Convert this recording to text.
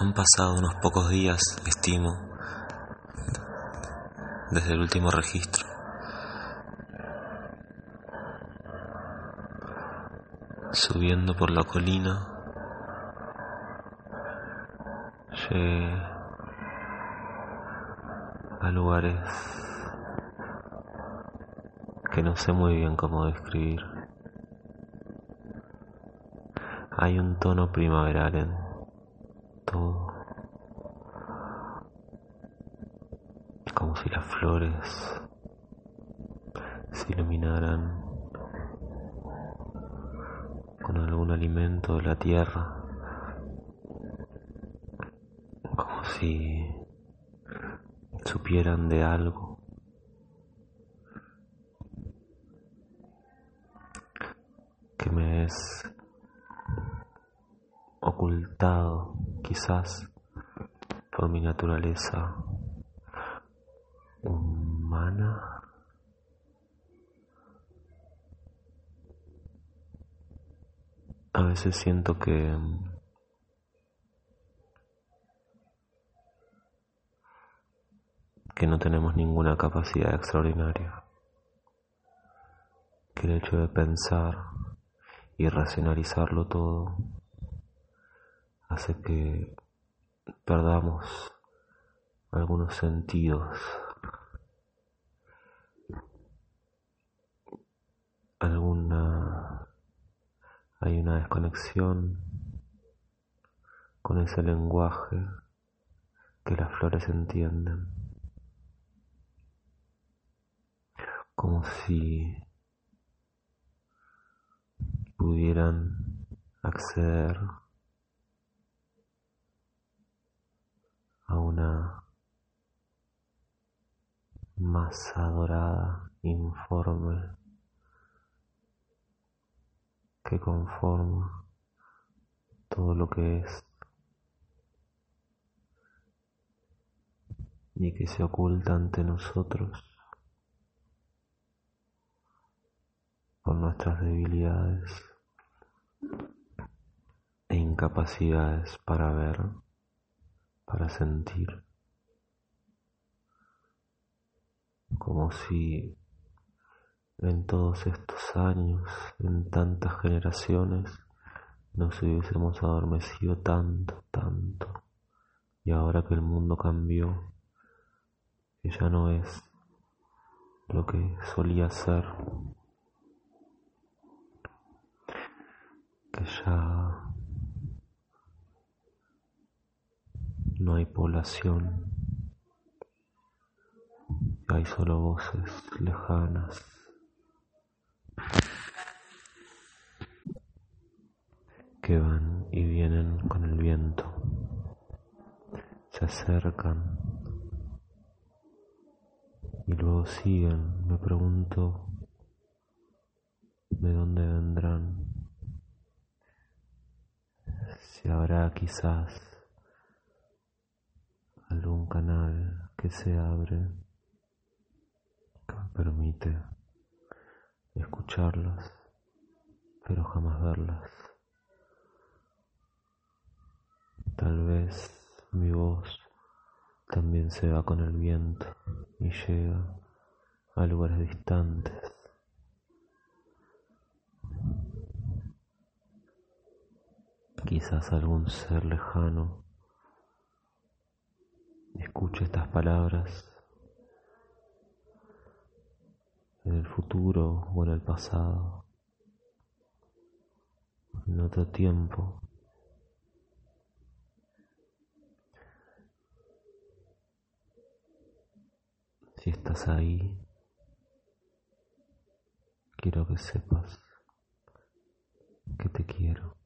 Han pasado unos pocos días, estimo, desde el último registro. Subiendo por la colina, llegué a lugares que no sé muy bien cómo describir. Hay un tono primaveral en todo. Como las flores se iluminaran con algún alimento de la tierra. Como si supieran de algo. que me es ocultado quizás por mi naturaleza A veces siento que que no tenemos ninguna capacidad extraordinaria, que el hecho de pensar y racionalizarlo todo hace que perdamos algunos sentidos, alguna hay una desconexión con ese lenguaje que las flores entienden, como si pudieran acceder a una masa dorada informe que conforma todo lo que es y que se oculta ante nosotros por nuestras debilidades e incapacidades para ver para sentir, como si en todos estos años, en tantas generaciones, nos hubiésemos adormecido tanto, tanto, y ahora que el mundo cambió, que ya no es lo que solía ser, que ya no hay población, hay solo voces lejanas. Que van y vienen con el viento, se acercan y luego siguen. Me pregunto de dónde vendrán, si habrá quizás algún canal que se abre que me permite escucharlas, pero jamás verlas. Tal vez mi voz también se va con el viento y llega a lugares distantes. Quizás algún ser lejano escuche estas palabras en el futuro o en el pasado, en otro tiempo. Si estás ahí, quiero que sepas que te quiero.